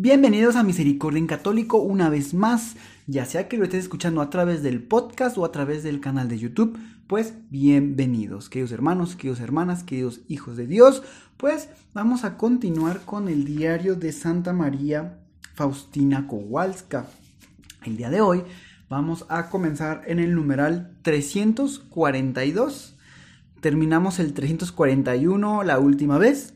Bienvenidos a Misericordia en Católico una vez más, ya sea que lo estés escuchando a través del podcast o a través del canal de YouTube, pues bienvenidos, queridos hermanos, queridos hermanas, queridos hijos de Dios, pues vamos a continuar con el diario de Santa María Faustina Kowalska. El día de hoy vamos a comenzar en el numeral 342. Terminamos el 341 la última vez.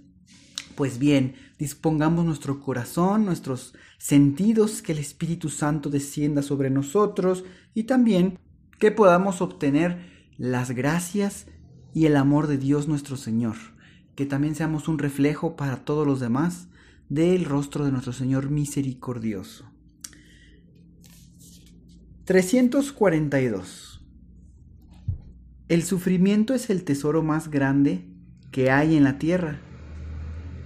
Pues bien, dispongamos nuestro corazón, nuestros sentidos, que el Espíritu Santo descienda sobre nosotros y también que podamos obtener las gracias y el amor de Dios nuestro Señor, que también seamos un reflejo para todos los demás del rostro de nuestro Señor misericordioso. 342. El sufrimiento es el tesoro más grande que hay en la tierra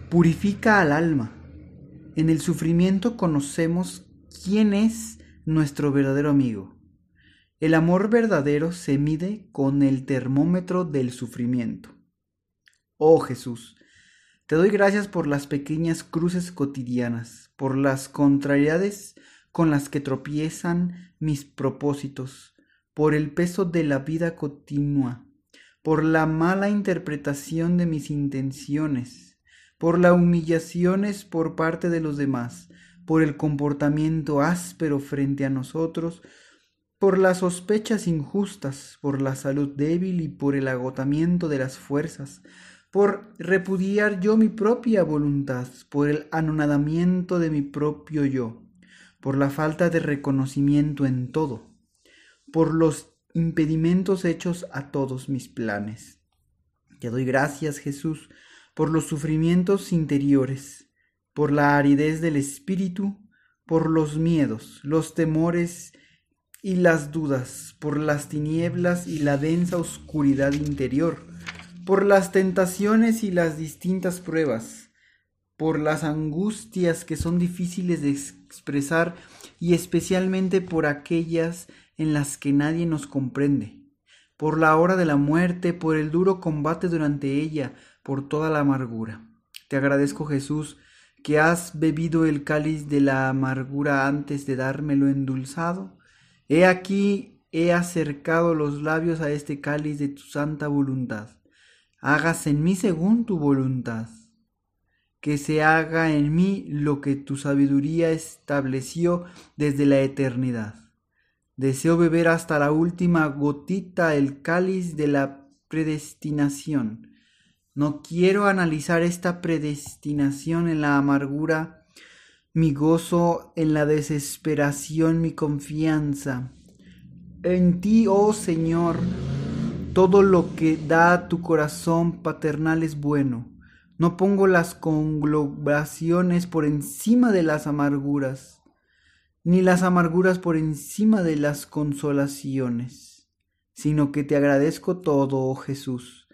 purifica al alma. En el sufrimiento conocemos quién es nuestro verdadero amigo. El amor verdadero se mide con el termómetro del sufrimiento. Oh Jesús, te doy gracias por las pequeñas cruces cotidianas, por las contrariedades con las que tropiezan mis propósitos, por el peso de la vida continua, por la mala interpretación de mis intenciones, por las humillaciones por parte de los demás, por el comportamiento áspero frente a nosotros, por las sospechas injustas, por la salud débil y por el agotamiento de las fuerzas, por repudiar yo mi propia voluntad, por el anonadamiento de mi propio yo, por la falta de reconocimiento en todo, por los impedimentos hechos a todos mis planes. Te doy gracias, Jesús, por los sufrimientos interiores, por la aridez del espíritu, por los miedos, los temores y las dudas, por las tinieblas y la densa oscuridad interior, por las tentaciones y las distintas pruebas, por las angustias que son difíciles de expresar y especialmente por aquellas en las que nadie nos comprende, por la hora de la muerte, por el duro combate durante ella, por toda la amargura. Te agradezco Jesús que has bebido el cáliz de la amargura antes de dármelo endulzado. He aquí, he acercado los labios a este cáliz de tu santa voluntad. Hágase en mí según tu voluntad. Que se haga en mí lo que tu sabiduría estableció desde la eternidad. Deseo beber hasta la última gotita el cáliz de la predestinación no quiero analizar esta predestinación en la amargura, mi gozo en la desesperación, mi confianza. En ti, oh Señor, todo lo que da tu corazón paternal es bueno. No pongo las conglomeraciones por encima de las amarguras, ni las amarguras por encima de las consolaciones, sino que te agradezco todo, oh Jesús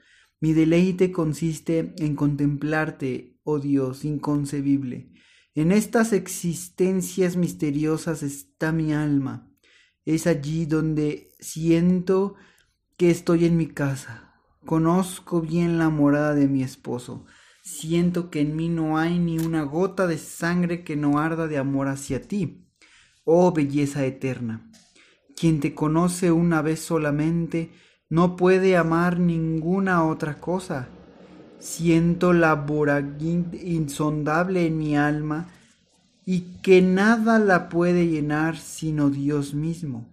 mi deleite consiste en contemplarte, oh Dios inconcebible. En estas existencias misteriosas está mi alma. Es allí donde siento que estoy en mi casa. Conozco bien la morada de mi esposo. Siento que en mí no hay ni una gota de sangre que no arda de amor hacia ti. Oh belleza eterna. Quien te conoce una vez solamente, no puede amar ninguna otra cosa. Siento la vorágine insondable en mi alma y que nada la puede llenar sino Dios mismo.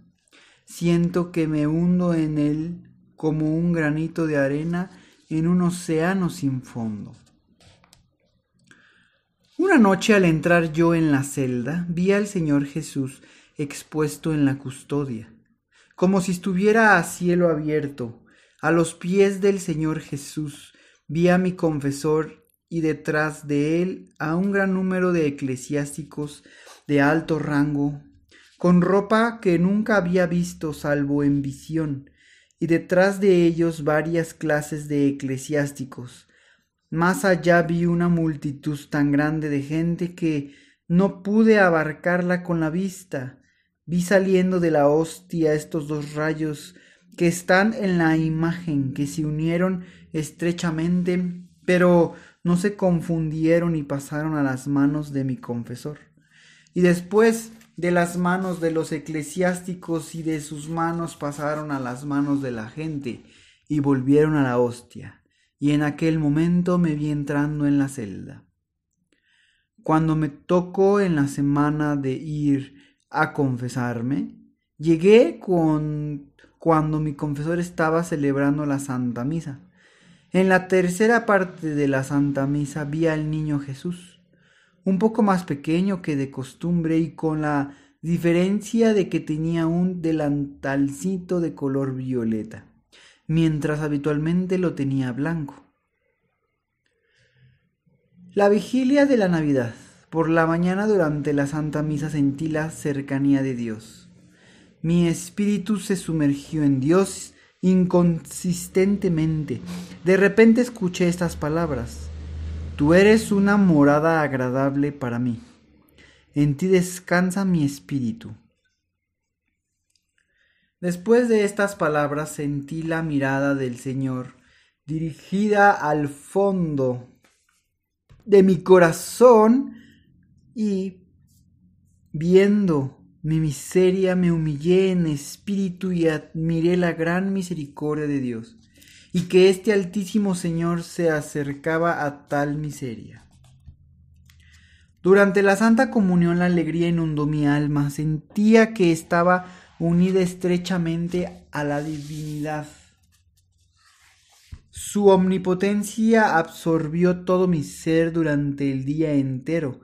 Siento que me hundo en él como un granito de arena en un océano sin fondo. Una noche al entrar yo en la celda vi al Señor Jesús expuesto en la custodia como si estuviera a cielo abierto. A los pies del Señor Jesús vi a mi confesor y detrás de él a un gran número de eclesiásticos de alto rango, con ropa que nunca había visto salvo en visión, y detrás de ellos varias clases de eclesiásticos. Más allá vi una multitud tan grande de gente que no pude abarcarla con la vista. Vi saliendo de la hostia estos dos rayos que están en la imagen, que se unieron estrechamente, pero no se confundieron y pasaron a las manos de mi confesor. Y después de las manos de los eclesiásticos y de sus manos pasaron a las manos de la gente y volvieron a la hostia. Y en aquel momento me vi entrando en la celda. Cuando me tocó en la semana de ir a confesarme, llegué con cuando mi confesor estaba celebrando la Santa Misa. En la tercera parte de la Santa Misa vi al niño Jesús, un poco más pequeño que de costumbre y con la diferencia de que tenía un delantalcito de color violeta, mientras habitualmente lo tenía blanco. La vigilia de la Navidad. Por la mañana durante la Santa Misa sentí la cercanía de Dios. Mi espíritu se sumergió en Dios inconsistentemente. De repente escuché estas palabras. Tú eres una morada agradable para mí. En ti descansa mi espíritu. Después de estas palabras sentí la mirada del Señor dirigida al fondo de mi corazón y viendo mi miseria me humillé en espíritu y admiré la gran misericordia de Dios, y que este altísimo Señor se acercaba a tal miseria. Durante la Santa Comunión la alegría inundó mi alma, sentía que estaba unida estrechamente a la divinidad. Su omnipotencia absorbió todo mi ser durante el día entero.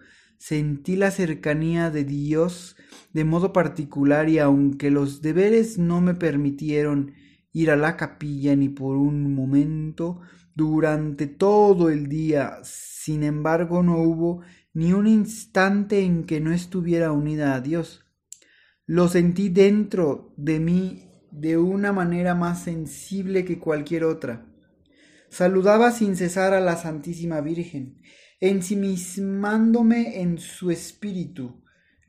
Sentí la cercanía de Dios de modo particular y aunque los deberes no me permitieron ir a la capilla ni por un momento durante todo el día, sin embargo no hubo ni un instante en que no estuviera unida a Dios. Lo sentí dentro de mí de una manera más sensible que cualquier otra. Saludaba sin cesar a la Santísima Virgen, ensimismándome en su espíritu,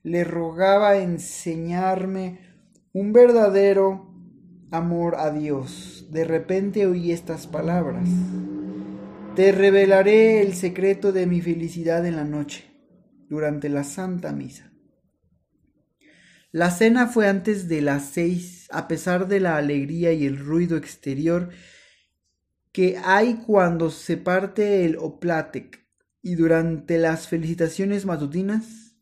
le rogaba enseñarme un verdadero amor a Dios. De repente oí estas palabras. Te revelaré el secreto de mi felicidad en la noche, durante la Santa Misa. La cena fue antes de las seis, a pesar de la alegría y el ruido exterior que hay cuando se parte el oplatec, y durante las felicitaciones matutinas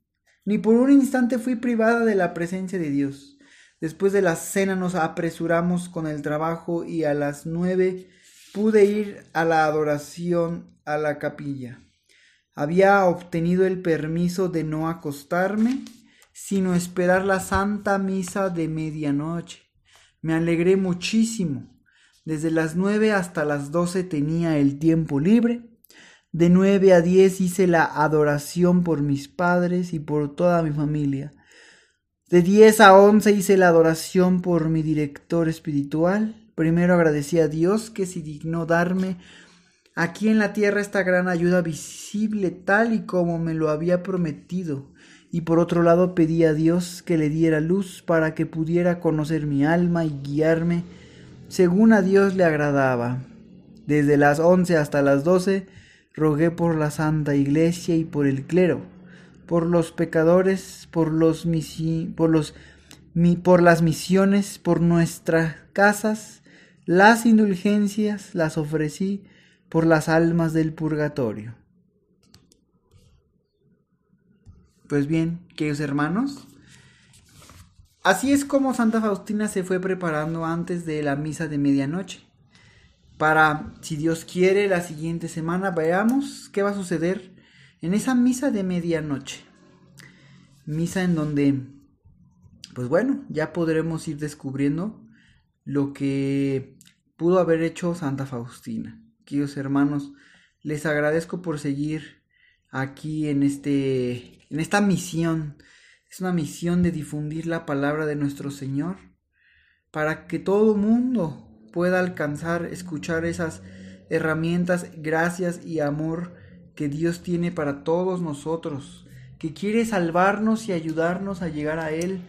ni por un instante fui privada de la presencia de Dios. Después de la cena nos apresuramos con el trabajo y a las nueve pude ir a la adoración a la capilla. Había obtenido el permiso de no acostarme, sino esperar la santa misa de medianoche. Me alegré muchísimo. Desde las nueve hasta las doce tenía el tiempo libre de nueve a diez hice la adoración por mis padres y por toda mi familia. De diez a once hice la adoración por mi director espiritual. Primero agradecí a Dios que se dignó darme aquí en la tierra esta gran ayuda visible tal y como me lo había prometido. Y por otro lado pedí a Dios que le diera luz para que pudiera conocer mi alma y guiarme según a Dios le agradaba. Desde las once hasta las doce rogué por la Santa Iglesia y por el clero, por los pecadores, por los, por los por las misiones, por nuestras casas, las indulgencias las ofrecí por las almas del purgatorio. Pues bien, queridos hermanos, así es como Santa Faustina se fue preparando antes de la misa de medianoche para, si Dios quiere, la siguiente semana veamos qué va a suceder en esa misa de medianoche. Misa en donde, pues bueno, ya podremos ir descubriendo lo que pudo haber hecho Santa Faustina. Queridos hermanos, les agradezco por seguir aquí en este en esta misión. Es una misión de difundir la palabra de nuestro Señor para que todo mundo pueda alcanzar, escuchar esas herramientas, gracias y amor que Dios tiene para todos nosotros, que quiere salvarnos y ayudarnos a llegar a Él.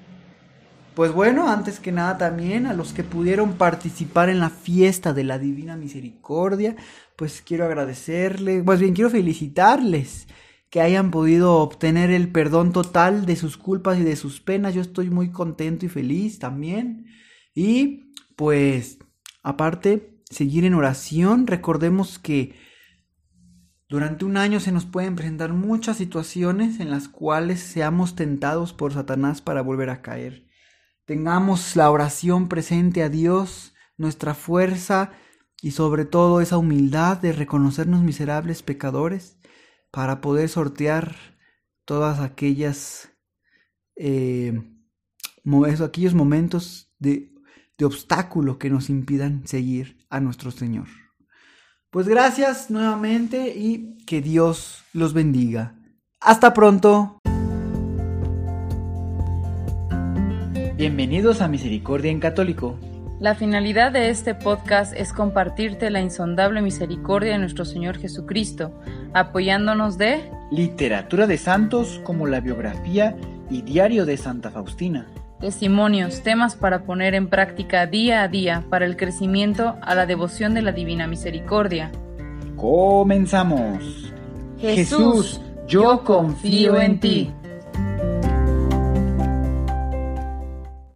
Pues bueno, antes que nada también a los que pudieron participar en la fiesta de la Divina Misericordia, pues quiero agradecerles, pues bien, quiero felicitarles que hayan podido obtener el perdón total de sus culpas y de sus penas. Yo estoy muy contento y feliz también. Y pues, aparte, seguir en oración. Recordemos que durante un año se nos pueden presentar muchas situaciones en las cuales seamos tentados por Satanás para volver a caer. Tengamos la oración presente a Dios, nuestra fuerza y sobre todo esa humildad de reconocernos miserables pecadores para poder sortear todas aquellas eh, aquellos momentos de, de obstáculo que nos impidan seguir a nuestro Señor. Pues gracias nuevamente y que Dios los bendiga. Hasta pronto. Bienvenidos a Misericordia en Católico. La finalidad de este podcast es compartirte la insondable misericordia de nuestro Señor Jesucristo, apoyándonos de literatura de santos como la biografía y diario de Santa Faustina testimonios, temas para poner en práctica día a día para el crecimiento a la devoción de la Divina Misericordia. Comenzamos. Jesús, yo confío en ti.